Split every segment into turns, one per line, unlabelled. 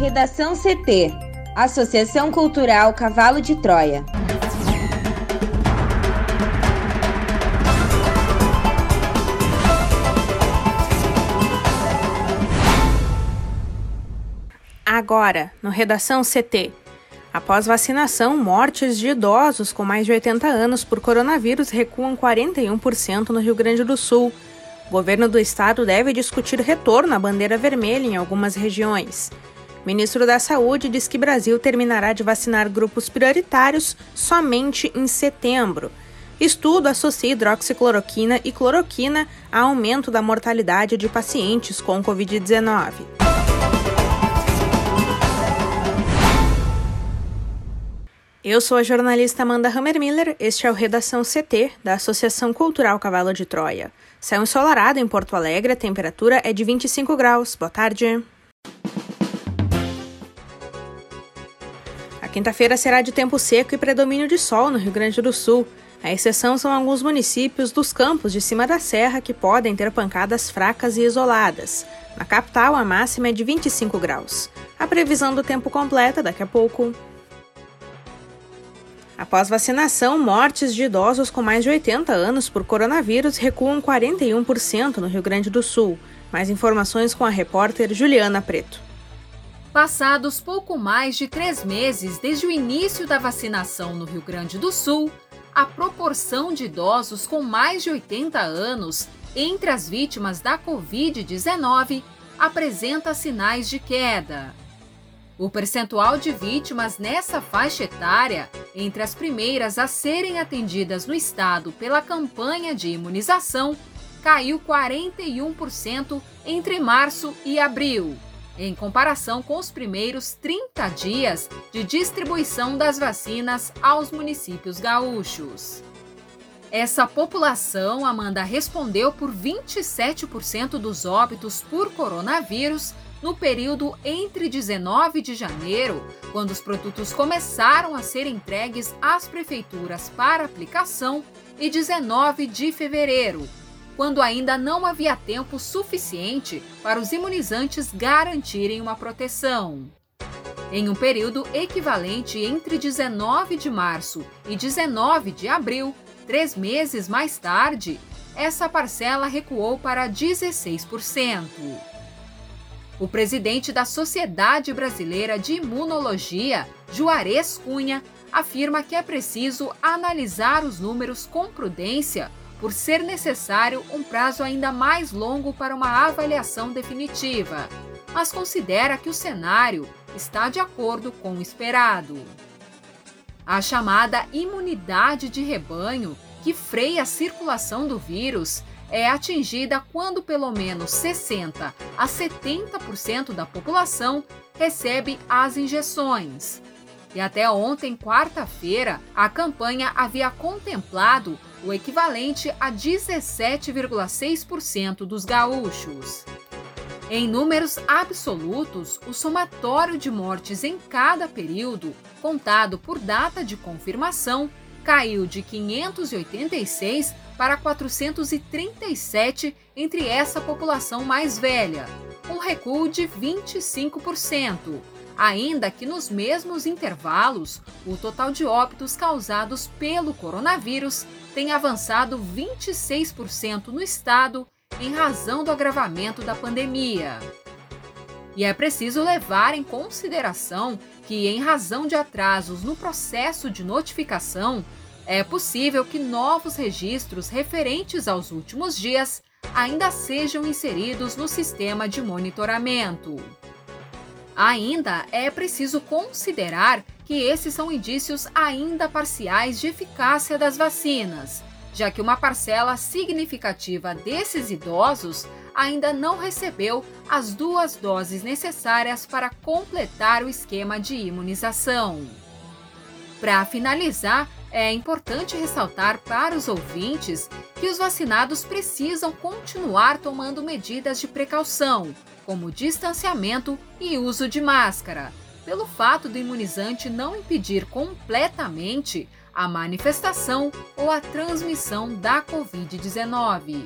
Redação CT Associação Cultural Cavalo de Troia.
Agora, no Redação CT. Após vacinação, mortes de idosos com mais de 80 anos por coronavírus recuam 41% no Rio Grande do Sul. O governo do estado deve discutir retorno à bandeira vermelha em algumas regiões. Ministro da Saúde diz que Brasil terminará de vacinar grupos prioritários somente em setembro. Estudo associa hidroxicloroquina e cloroquina a aumento da mortalidade de pacientes com Covid-19. Eu sou a jornalista Amanda Hammermiller, este é o Redação CT, da Associação Cultural Cavalo de Troia. Céu ensolarado em Porto Alegre, a temperatura é de 25 graus. Boa tarde. Quinta-feira será de tempo seco e predomínio de sol no Rio Grande do Sul. A exceção são alguns municípios dos campos de cima da serra que podem ter pancadas fracas e isoladas. Na capital, a máxima é de 25 graus. A previsão do tempo completa daqui a pouco. Após vacinação, mortes de idosos com mais de 80 anos por coronavírus recuam 41% no Rio Grande do Sul. Mais informações com a repórter Juliana Preto.
Passados pouco mais de três meses desde o início da vacinação no Rio Grande do Sul, a proporção de idosos com mais de 80 anos entre as vítimas da Covid-19 apresenta sinais de queda. O percentual de vítimas nessa faixa etária, entre as primeiras a serem atendidas no estado pela campanha de imunização, caiu 41% entre março e abril, em comparação com os primeiros 30 dias de distribuição das vacinas aos municípios gaúchos. Essa população, Amanda, respondeu por 27% dos óbitos por coronavírus no período entre 19 de janeiro, quando os produtos começaram a ser entregues às prefeituras para aplicação, e 19 de fevereiro, quando ainda não havia tempo suficiente para os imunizantes garantirem uma proteção. Em um período equivalente entre 19 de março e 19 de abril, três meses mais tarde, essa parcela recuou para 16%. O presidente da Sociedade Brasileira de Imunologia, Juarez Cunha, afirma que é preciso analisar os números com prudência, por ser necessário um prazo ainda mais longo para uma avaliação definitiva, mas considera que o cenário está de acordo com o esperado. A chamada imunidade de rebanho, que freia a circulação do vírus, é atingida quando pelo menos 60 a 70% da população recebe as injeções. E até ontem, quarta-feira, a campanha havia contemplado o equivalente a 17,6% dos gaúchos. Em números absolutos, o somatório de mortes em cada período, contado por data de confirmação, caiu de 586 para 437 entre essa população mais velha, um recuo de 25%, ainda que nos mesmos intervalos, o total de óbitos causados pelo coronavírus tem avançado 26% no estado em razão do agravamento da pandemia. E é preciso levar em consideração que, em razão de atrasos no processo de notificação, é possível que novos registros referentes aos últimos dias ainda sejam inseridos no sistema de monitoramento. Ainda é preciso considerar que esses são indícios ainda parciais de eficácia das vacinas, já que uma parcela significativa desses idosos ainda não recebeu as duas doses necessárias para completar o esquema de imunização. Para finalizar, é importante ressaltar para os ouvintes que os vacinados precisam continuar tomando medidas de precaução, como distanciamento e uso de máscara, pelo fato do imunizante não impedir completamente a manifestação ou a transmissão da Covid-19.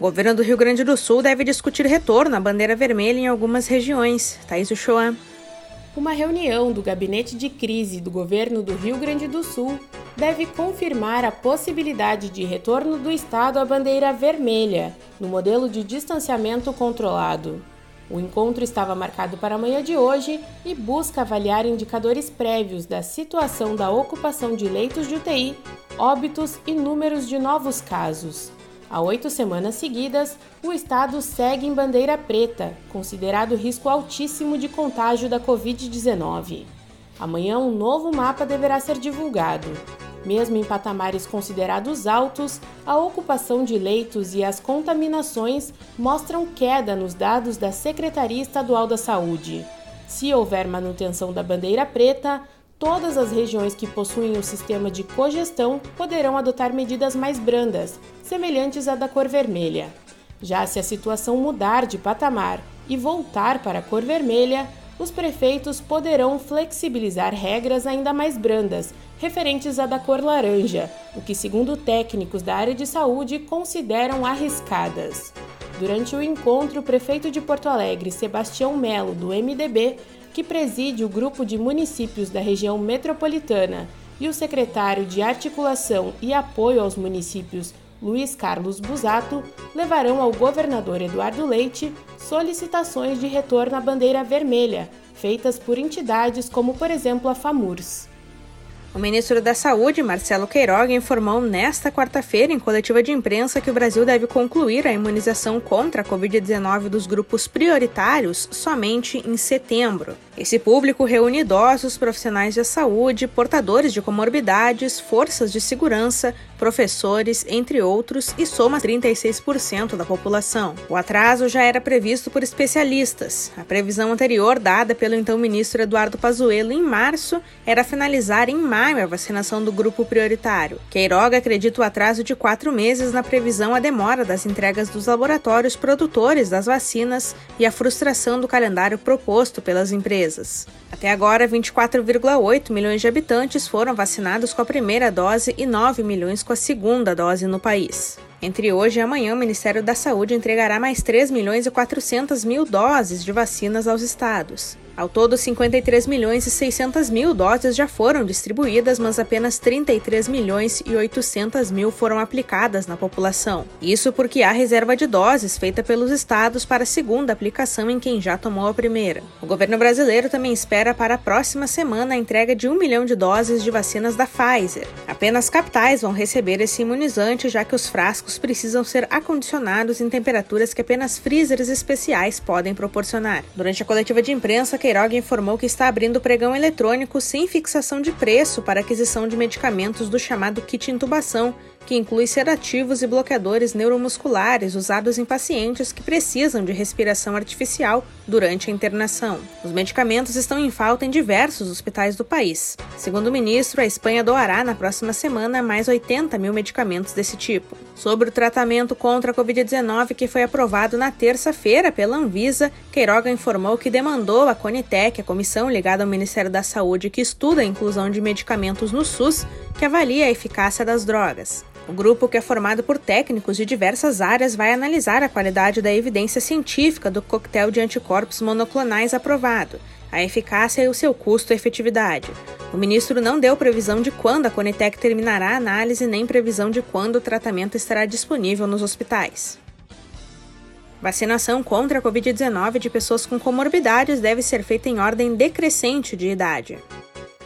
O governo do Rio Grande do Sul deve discutir retorno à bandeira vermelha em algumas regiões. Thaís Uchoa.
Uma reunião do gabinete de crise do governo do Rio Grande do Sul deve confirmar a possibilidade de retorno do estado à bandeira vermelha, no modelo de distanciamento controlado. O encontro estava marcado para amanhã de hoje e busca avaliar indicadores prévios da situação da ocupação de leitos de UTI, óbitos e números de novos casos. Há oito semanas seguidas, o estado segue em bandeira preta, considerado risco altíssimo de contágio da Covid-19. Amanhã, um novo mapa deverá ser divulgado. Mesmo em patamares considerados altos, a ocupação de leitos e as contaminações mostram queda nos dados da Secretaria Estadual da Saúde. Se houver manutenção da bandeira preta, todas as regiões que possuem o sistema de cogestão poderão adotar medidas mais brandas, semelhantes à da cor vermelha. Já se a situação mudar de patamar e voltar para a cor vermelha, os prefeitos poderão flexibilizar regras ainda mais brandas, referentes à da cor laranja, o que, segundo técnicos da área de saúde, consideram arriscadas. Durante o encontro, o prefeito de Porto Alegre, Sebastião Melo, do MDB, que preside o grupo de municípios da região metropolitana, e o secretário de Articulação e Apoio aos Municípios, Luiz Carlos Busato, levarão ao governador Eduardo Leite solicitações de retorno à bandeira vermelha, feitas por entidades como, por exemplo, a FAMURS.
O ministro da Saúde, Marcelo Queiroga, informou nesta quarta-feira, em coletiva de imprensa, que o Brasil deve concluir a imunização contra a Covid-19 dos grupos prioritários somente em setembro. Esse público reúne idosos, profissionais de saúde, portadores de comorbidades, forças de segurança, professores, entre outros, e soma 36% da população. O atraso já era previsto por especialistas. A previsão anterior, dada pelo então ministro Eduardo Pazuello em março, era finalizar em maio a vacinação do grupo prioritário. Queiroga acredita o atraso de quatro meses na previsão a demora das entregas dos laboratórios produtores das vacinas e a frustração do calendário proposto pelas empresas. Até agora, 24,8 milhões de habitantes foram vacinados com a primeira dose e 9 milhões com a segunda dose no país. Entre hoje e amanhã, o Ministério da Saúde entregará mais 3 milhões e 400 mil doses de vacinas aos estados. Ao todo, 53 milhões e 600 mil doses já foram distribuídas, mas apenas 33 milhões e 800 mil foram aplicadas na população. Isso porque há reserva de doses feita pelos estados para a segunda aplicação em quem já tomou a primeira. O governo brasileiro também espera para a próxima semana a entrega de um milhão de doses de vacinas da Pfizer. Apenas capitais vão receber esse imunizante, já que os frascos precisam ser acondicionados em temperaturas que apenas freezers especiais podem proporcionar. Durante a coletiva de imprensa, Queiroga informou que está abrindo pregão eletrônico sem fixação de preço para aquisição de medicamentos do chamado kit intubação, que inclui sedativos e bloqueadores neuromusculares usados em pacientes que precisam de respiração artificial durante a internação. Os medicamentos estão em falta em diversos hospitais do país. Segundo o ministro, a Espanha doará na próxima semana mais 80 mil medicamentos desse tipo. Sobre o tratamento contra a Covid-19 que foi aprovado na terça-feira pela Anvisa, Queiroga informou que demandou à Conitec, a comissão ligada ao Ministério da Saúde que estuda a inclusão de medicamentos no SUS, que avalie a eficácia das drogas. O grupo, que é formado por técnicos de diversas áreas, vai analisar a qualidade da evidência científica do coquetel de anticorpos monoclonais aprovado, a eficácia e o seu custo e efetividade. O ministro não deu previsão de quando a Conitec terminará a análise nem previsão de quando o tratamento estará disponível nos hospitais. Vacinação contra a Covid-19 de pessoas com comorbidades deve ser feita em ordem decrescente de idade.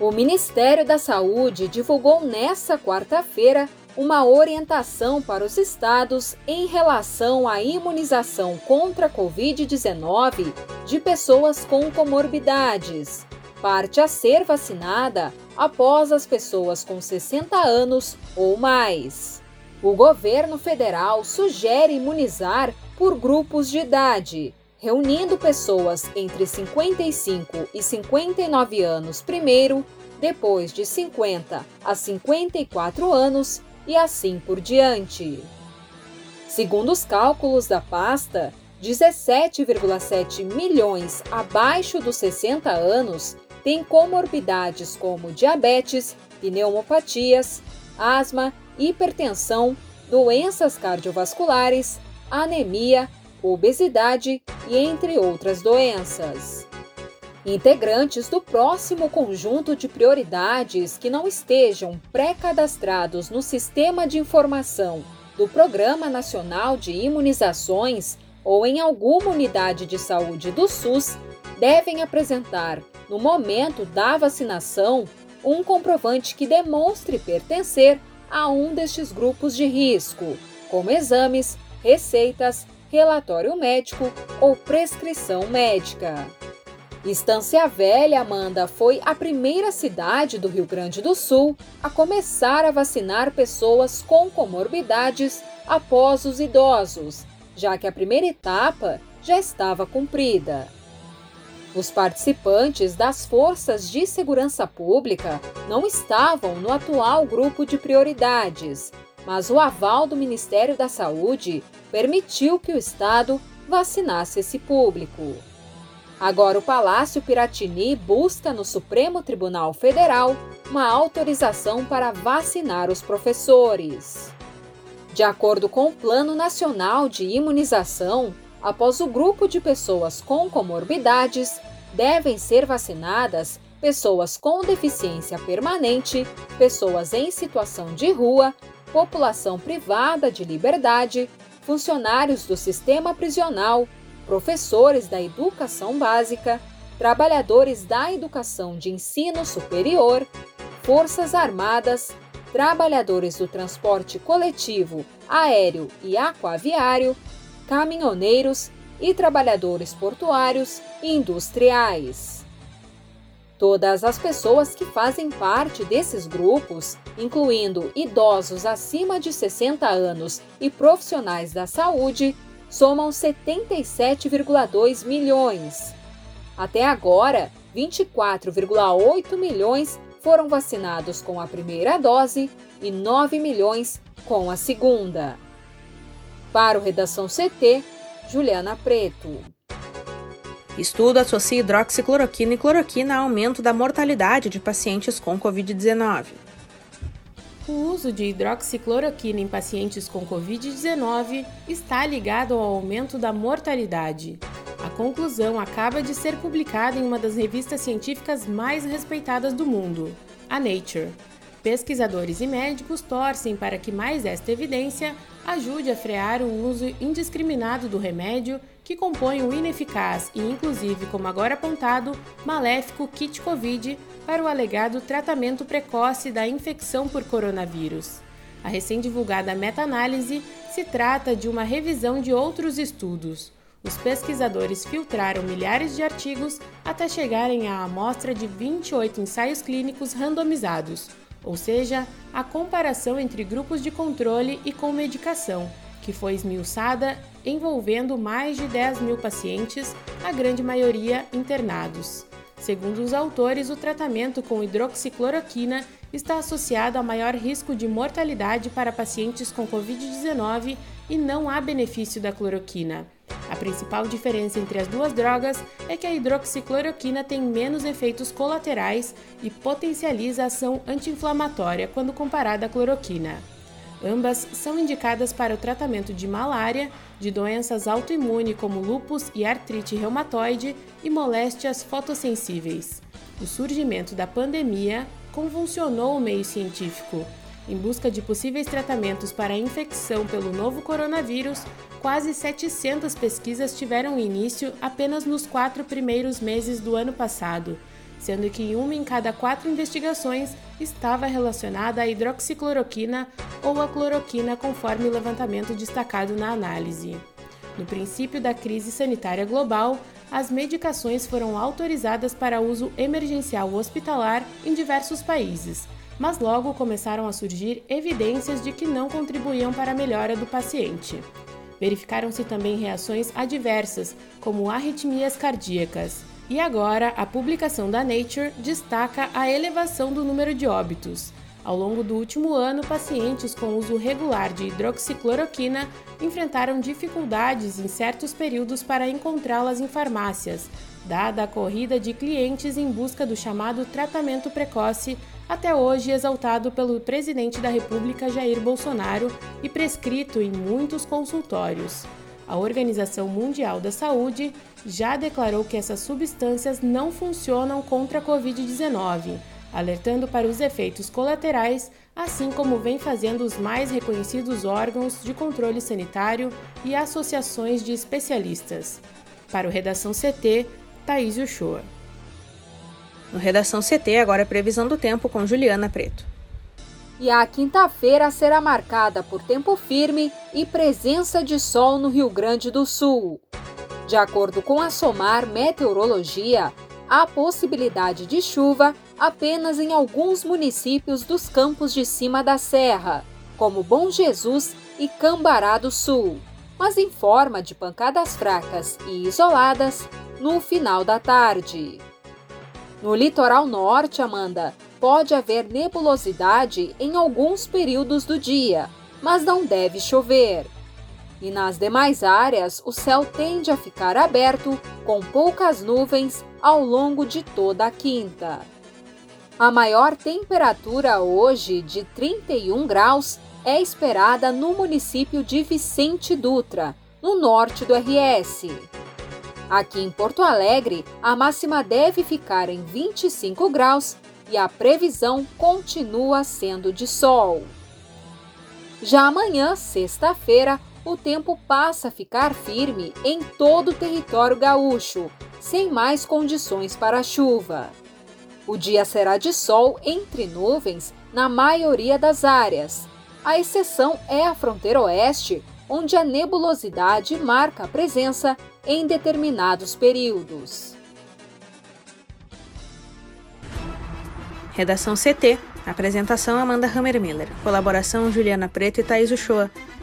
O Ministério da Saúde divulgou nesta quarta-feira uma orientação para os estados em relação à imunização contra a Covid-19 de pessoas com comorbidades, parte a ser vacinada após as pessoas com 60 anos ou mais. O governo federal sugere imunizar por grupos de idade, reunindo pessoas entre 55 e 59 anos primeiro, depois de 50 a 54 anos e assim por diante. Segundo os cálculos da pasta, 17,7 milhões abaixo dos 60 anos têm comorbidades como diabetes, pneumopatias, asma, hipertensão, doenças cardiovasculares, anemia, obesidade e entre outras doenças. Integrantes do próximo conjunto de prioridades que não estejam pré-cadastrados no Sistema de Informação do Programa Nacional de Imunizações ou em alguma unidade de saúde do SUS devem apresentar, no momento da vacinação, um comprovante que demonstre pertencer a um destes grupos de risco, como exames, receitas, relatório médico ou prescrição médica. Estância Velha, Amanda, foi a primeira cidade do Rio Grande do Sul a começar a vacinar pessoas com comorbidades após os idosos, já que a primeira etapa já estava cumprida. Os participantes das forças de segurança pública não estavam no atual grupo de prioridades, mas o aval do Ministério da Saúde permitiu que o Estado vacinasse esse público. Agora, o Palácio Piratini busca no Supremo Tribunal Federal uma autorização para vacinar os professores. De acordo com o Plano Nacional de Imunização, após o grupo de pessoas com comorbidades, devem ser vacinadas pessoas com deficiência permanente, pessoas em situação de rua, população privada de liberdade, funcionários do sistema prisional, professores da educação básica, trabalhadores da educação de ensino superior, forças armadas, trabalhadores do transporte coletivo, aéreo e aquaviário, caminhoneiros e trabalhadores portuários e industriais. Todas as pessoas que fazem parte desses grupos, incluindo idosos acima de 60 anos e profissionais da saúde, somam 77,2 milhões. Até agora, 24,8 milhões foram vacinados com a primeira dose e 9 milhões com a segunda. Para o Redação CT, Juliana Preto.
Estudo associa hidroxicloroquina e cloroquina a aumento da mortalidade de pacientes com Covid-19.
O uso de hidroxicloroquina em pacientes com Covid-19 está ligado ao aumento da mortalidade. A conclusão acaba de ser publicada em uma das revistas científicas mais respeitadas do mundo, a Nature. Pesquisadores e médicos torcem para que mais esta evidência ajude a frear o uso indiscriminado do remédio que compõe o ineficaz e, inclusive, como agora apontado, maléfico kit Covid para o alegado tratamento precoce da infecção por coronavírus. A recém-divulgada meta-análise se trata de uma revisão de outros estudos. Os pesquisadores filtraram milhares de artigos até chegarem à amostra de 28 ensaios clínicos randomizados, ou seja, a comparação entre grupos de controle e com medicação, que foi esmiuçada envolvendo mais de 10 mil pacientes, a grande maioria internados. Segundo os autores, o tratamento com hidroxicloroquina está associado a maior risco de mortalidade para pacientes com Covid-19 e não há benefício da cloroquina. A principal diferença entre as duas drogas é que a hidroxicloroquina tem menos efeitos colaterais e potencializa a ação anti-inflamatória quando comparada à cloroquina. Ambas são indicadas para o tratamento de malária, de doenças autoimunes como lúpus e artrite reumatoide e moléstias fotossensíveis. O surgimento da pandemia convulsionou o meio científico. Em busca de possíveis tratamentos para a infecção pelo novo coronavírus, quase 700 pesquisas tiveram início apenas nos quatro primeiros meses do ano passado sendo que uma em cada quatro investigações estava relacionada à hidroxicloroquina ou à cloroquina, conforme o levantamento destacado na análise. No princípio da crise sanitária global, as medicações foram autorizadas para uso emergencial hospitalar em diversos países, mas logo começaram a surgir evidências de que não contribuíam para a melhora do paciente. Verificaram-se também reações adversas, como arritmias cardíacas. E agora, a publicação da Nature destaca a elevação do número de óbitos. Ao longo do último ano, pacientes com uso regular de hidroxicloroquina enfrentaram dificuldades em certos períodos para encontrá-las em farmácias, dada a corrida de clientes em busca do chamado tratamento precoce, até hoje exaltado pelo presidente da República Jair Bolsonaro e prescrito em muitos consultórios. A Organização Mundial da Saúde já declarou que essas substâncias não funcionam contra a Covid-19, alertando para os efeitos colaterais, assim como vem fazendo os mais reconhecidos órgãos de controle sanitário e associações de especialistas. Para o Redação CT, Thaís Uchoa.
No Redação CT, agora é previsão do tempo com Juliana Preto.
E a quinta-feira será marcada por tempo firme e presença de sol no Rio Grande do Sul. De acordo com a SOMAR Meteorologia, há possibilidade de chuva apenas em alguns municípios dos campos de cima da serra, como Bom Jesus e Cambará do Sul, mas em forma de pancadas fracas e isoladas no final da tarde. No litoral norte, Amanda, pode haver nebulosidade em alguns períodos do dia, mas não deve chover. E nas demais áreas, o céu tende a ficar aberto, com poucas nuvens ao longo de toda a quinta. A maior temperatura hoje, de 31 graus, é esperada no município de Vicente Dutra, no norte do RS. Aqui em Porto Alegre, a máxima deve ficar em 25 graus e a previsão continua sendo de sol. Já amanhã, sexta-feira, o tempo passa a ficar firme em todo o território gaúcho, sem mais condições para chuva. O dia será de sol entre nuvens na maioria das áreas. A exceção é a fronteira oeste, onde a nebulosidade marca a presença em determinados períodos.
Redação CT. Apresentação Amanda Hammermiller. Colaboração Juliana Preto e Thaís Uchoa.